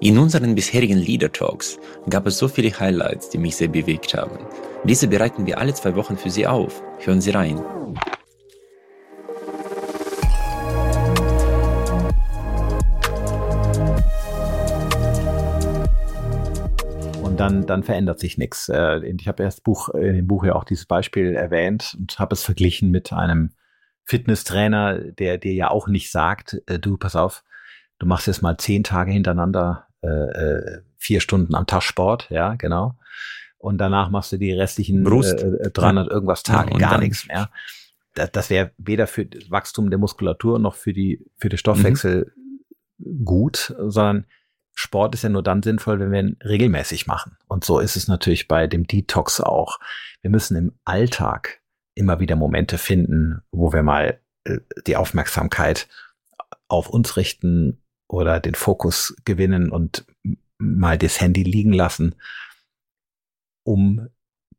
In unseren bisherigen Leader Talks gab es so viele Highlights, die mich sehr bewegt haben. Diese bereiten wir alle zwei Wochen für Sie auf. Hören Sie rein. Und dann, dann verändert sich nichts. Äh, ich habe erst Buch, in dem Buch ja auch dieses Beispiel erwähnt und habe es verglichen mit einem Fitnesstrainer, der dir ja auch nicht sagt, äh, du, pass auf, du machst jetzt mal zehn Tage hintereinander äh, äh, vier Stunden am Tag Sport, ja, genau. Und danach machst du die restlichen Brust. Äh, 300 äh, irgendwas Tage Ja, gar nichts mehr. Das, das wäre weder für das Wachstum der Muskulatur noch für die für den Stoffwechsel gut, sondern Sport ist ja nur dann sinnvoll, wenn wir ihn regelmäßig machen. Und so ist es natürlich bei dem Detox auch. Wir müssen im Alltag immer wieder Momente finden, wo wir mal äh, die Aufmerksamkeit auf uns richten oder den Fokus gewinnen und mal das Handy liegen lassen, um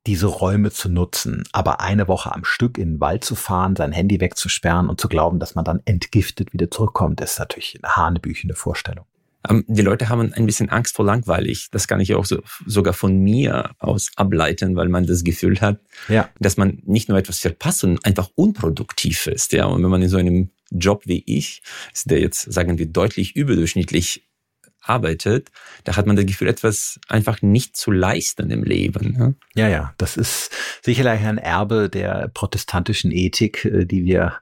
diese Räume zu nutzen. Aber eine Woche am Stück in den Wald zu fahren, sein Handy wegzusperren und zu glauben, dass man dann entgiftet wieder zurückkommt, ist natürlich eine hanebüchende Vorstellung. Ähm, Die Leute haben ein bisschen Angst vor langweilig. Das kann ich auch so, sogar von mir aus ableiten, weil man das Gefühl hat, Ja. dass man nicht nur etwas verpasst, sondern einfach unproduktiv ist. Ja, und wenn man in so einem Job wie ich, ist, der jetzt, sagen wir, deutlich überdurchschnittlich arbeitet, da hat man das Gefühl, etwas einfach nicht zu leisten im Leben. Ja? Ja, ja, das ist sicherlich ein Erbe der protestantischen Ethik, äh, die wir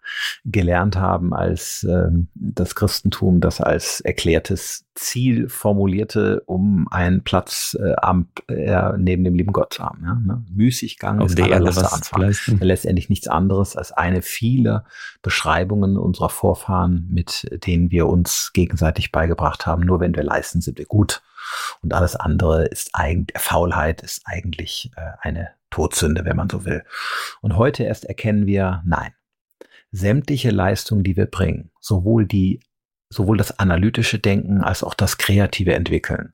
gelernt haben, als ähm, das Christentum das als erklärtes Ziel formulierte, um einen Platz äh, am, äh, neben dem lieben Gott zu haben. Ja, ne? Müßiggang Auf ist der zu Anfang. letztendlich nichts anderes als eine vieler Beschreibungen unserer Vorfahren, mit denen wir uns gegenseitig beigebracht haben. Nur wenn wir leisten, sind wir gut. Und alles andere ist eigentlich, Faulheit ist eigentlich äh, eine Todsünde, wenn man so will. Und heute erst erkennen wir, nein, sämtliche Leistungen, die wir bringen, sowohl die, sowohl das analytische Denken als auch das kreative Entwickeln,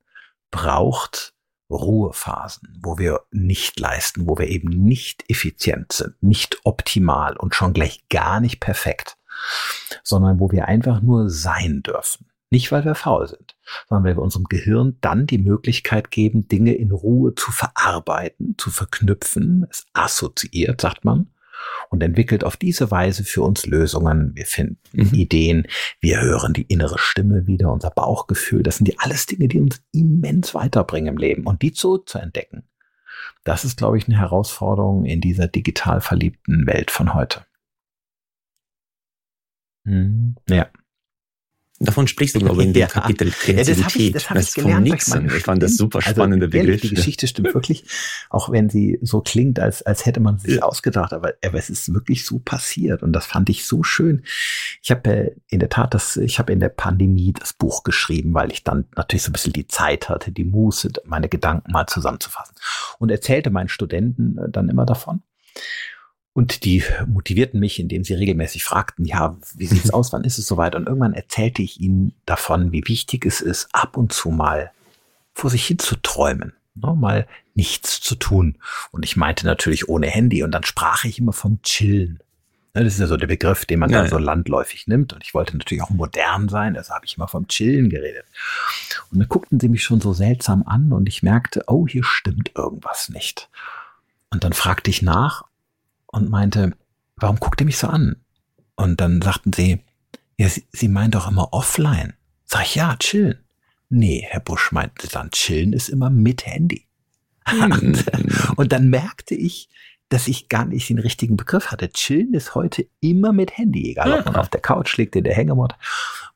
braucht Ruhephasen, wo wir nicht leisten, wo wir eben nicht effizient sind, nicht optimal und schon gleich gar nicht perfekt, sondern wo wir einfach nur sein dürfen. Nicht, weil wir faul sind, sondern weil wir unserem Gehirn dann die Möglichkeit geben, Dinge in Ruhe zu verarbeiten, zu verknüpfen. Es assoziiert, sagt man, und entwickelt auf diese Weise für uns Lösungen. Wir finden Mhm. Ideen, wir hören die innere Stimme wieder, unser Bauchgefühl. Das sind die alles Dinge, die uns immens weiterbringen im Leben. Und die zu, zu entdecken, das ist, glaube ich, eine Herausforderung in dieser digital verliebten Welt von heute. Mhm. Ja. Davon sprichst du, glaube ich, in dem Ja. Kapitel Ja, das habe ich, Kreativität. das hab ich von gelernt. Nixon. meine Ich fand das super Stunden. spannender also, ehrlich, Begriff. Die Geschichte stimmt wirklich, auch wenn sie so klingt, als, als hätte man sich Ja. ausgedacht, aber, aber es ist wirklich so passiert und das fand ich so schön. Ich habe äh, in der Tat das, ich habe in der Pandemie das Buch geschrieben, weil ich dann natürlich so ein bisschen die Zeit hatte, die Muße, meine Gedanken mal zusammenzufassen und erzählte meinen Studenten äh, dann immer davon. Und die motivierten mich, indem sie regelmäßig fragten, ja, wie sieht's aus, wann ist es soweit? Und irgendwann erzählte ich ihnen davon, wie wichtig es ist, ab und zu mal vor sich hin zu träumen, ne, mal nichts zu tun. Und ich meinte natürlich ohne Handy. Und dann sprach ich immer vom Chillen. Ne, Das ist ja so der Begriff, den man Ja, dann so landläufig nimmt. Und ich wollte natürlich auch modern sein, also habe ich immer vom Chillen geredet. Und dann guckten sie mich schon so seltsam an und ich merkte, oh, hier stimmt irgendwas nicht. Und dann fragte ich nach und meinte, warum guckt ihr mich so an? Und dann sagten sie, ja, sie, sie meinen doch immer offline. Sag ich, ja, chillen. Nee, Herr Busch meinte dann, chillen ist immer mit Handy. Und, und dann merkte ich, dass ich gar nicht den richtigen Begriff hatte. Chillen ist heute immer mit Handy, egal ob man auf der Couch liegt, in der Hängematte.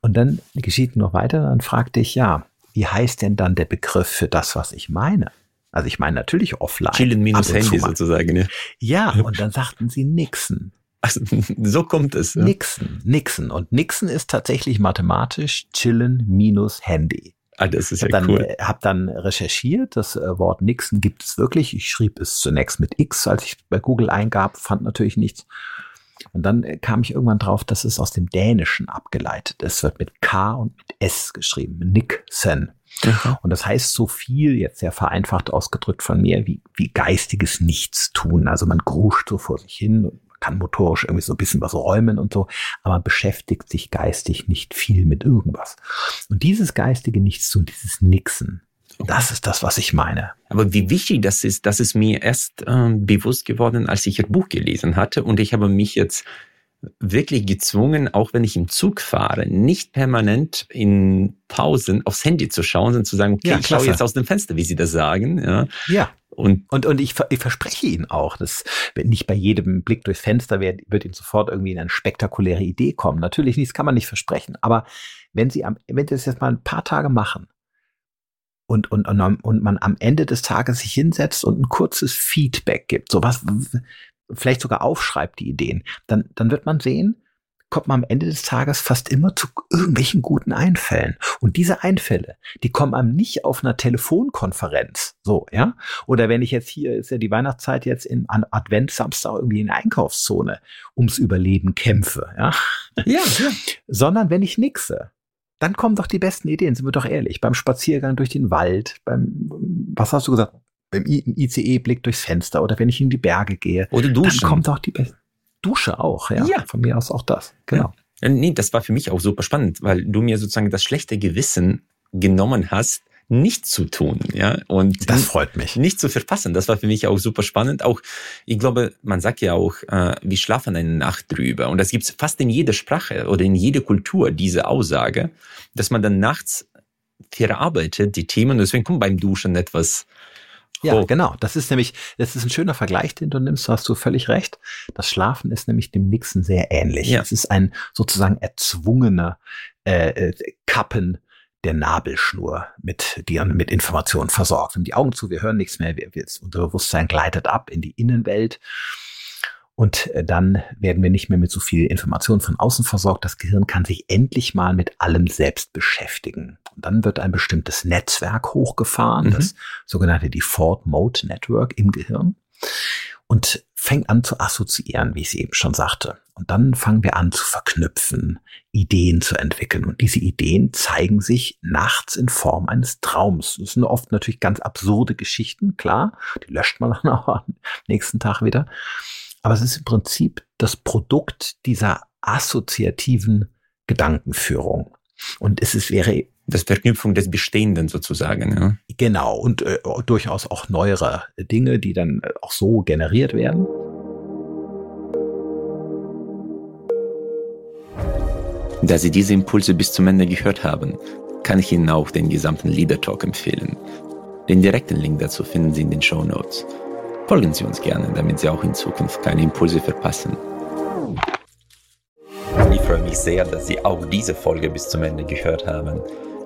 Und dann geschieht noch weiter, dann fragte ich, ja, wie heißt denn dann der Begriff für das, was ich meine? Also ich meine natürlich offline. Chillen minus Handy sozusagen. Ja. Ja, und dann sagten sie Nixon. Also, so kommt es. Ja. Nixon, Nixon. Und Nixon ist tatsächlich mathematisch chillen minus Handy. Ah, das ist Ich ja dann, cool. äh, hab dann recherchiert, das äh, Wort Nixon gibt es wirklich. Ich schrieb es zunächst mit X, als ich bei Google eingab, fand natürlich nichts. Und dann äh, kam ich irgendwann drauf, dass es aus dem Dänischen abgeleitet ist. Es wird mit K und mit S geschrieben. Nixon. Mhm. Und das heißt so viel, jetzt sehr vereinfacht ausgedrückt von mir, wie, wie geistiges Nichtstun. Also man gruscht so vor sich hin und kann motorisch irgendwie so ein bisschen was räumen und so, aber man beschäftigt sich geistig nicht viel mit irgendwas. Und dieses geistige Nichtstun, dieses Nixen, das ist das, was ich meine. Aber wie wichtig das ist, das ist mir erst äh, bewusst geworden, als ich Ihr Buch gelesen hatte. Und ich habe mich jetzt wirklich gezwungen, auch wenn ich im Zug fahre, nicht permanent in Pausen aufs Handy zu schauen, sondern zu sagen, okay, ja, ich schaue jetzt aus dem Fenster, wie Sie das sagen. Ja. ja. Und, und, und ich, ich verspreche Ihnen auch, dass nicht bei jedem Blick durchs Fenster wird, wird Ihnen sofort irgendwie eine spektakuläre Idee kommen. Natürlich nicht, das kann man nicht versprechen. Aber wenn Sie am, wenn Sie das jetzt mal ein paar Tage machen und, und, und, und man am Ende des Tages sich hinsetzt und ein kurzes Feedback gibt, so was, vielleicht sogar aufschreibt, die Ideen, dann, dann wird man sehen, kommt man am Ende des Tages fast immer zu irgendwelchen guten Einfällen. Und diese Einfälle, die kommen einem nicht auf einer Telefonkonferenz. So, ja. Oder wenn ich jetzt hier, ist ja die Weihnachtszeit jetzt in an Adventssamstag irgendwie in der Einkaufszone ums Überleben kämpfe. Ja, ja. Sondern wenn ich nixe. Dann kommen doch die besten Ideen, sind wir doch ehrlich. Beim Spaziergang durch den Wald, beim, was hast du gesagt? Beim ICE-Blick durchs Fenster oder wenn ich in die Berge gehe. Oder duschen. Dann kommt doch die besten. Dusche auch, ja. ja. Von mir aus auch das. Genau. Ja. Nee, das war für mich auch super spannend, weil du mir sozusagen das schlechte Gewissen genommen hast, nicht zu tun, ja, und das freut mich. Nicht zu verpassen. Das war für mich auch super spannend. Auch, ich glaube, man sagt ja auch, äh, wir schlafen eine Nacht drüber. Und das gibt's fast in jeder Sprache oder in jeder Kultur, diese Aussage, dass man dann nachts verarbeitet die Themen. Und deswegen kommt beim Duschen etwas ja, oh. genau. Das ist nämlich, das ist ein schöner Vergleich, den du nimmst. Da hast du völlig recht. Das Schlafen ist nämlich dem Nixen sehr ähnlich. Ja. Es ist ein sozusagen erzwungener äh, äh Kappen der Nabelschnur, mit die mit Informationen versorgt. Wir haben die Augen zu, wir hören nichts mehr. Wir, wir, unser Bewusstsein gleitet ab in die Innenwelt. Und äh, dann werden wir nicht mehr mit so viel Information von außen versorgt. Das Gehirn kann sich endlich mal mit allem selbst beschäftigen. Und dann wird ein bestimmtes Netzwerk hochgefahren, mhm. das sogenannte Default Mode Network im Gehirn und fängt an zu assoziieren, wie ich es eben schon sagte. Und dann fangen wir an zu verknüpfen, Ideen zu entwickeln. Und diese Ideen zeigen sich nachts in Form eines Traums. Das sind oft natürlich ganz absurde Geschichten, klar. Die löscht man dann auch am nächsten Tag wieder. Aber es ist im Prinzip das Produkt dieser assoziativen Gedankenführung. Und es ist, wäre das Verknüpfung des Bestehenden sozusagen. Ja. Genau, und äh, durchaus auch neuere Dinge, die dann äh, auch so generiert werden. Da Sie diese Impulse bis zum Ende gehört haben, kann ich Ihnen auch den gesamten Leader Talk empfehlen. Den direkten Link dazu finden Sie in den Show Notes. Folgen Sie uns gerne, damit Sie auch in Zukunft keine Impulse verpassen. Ich freue mich sehr, dass Sie auch diese Folge bis zum Ende gehört haben.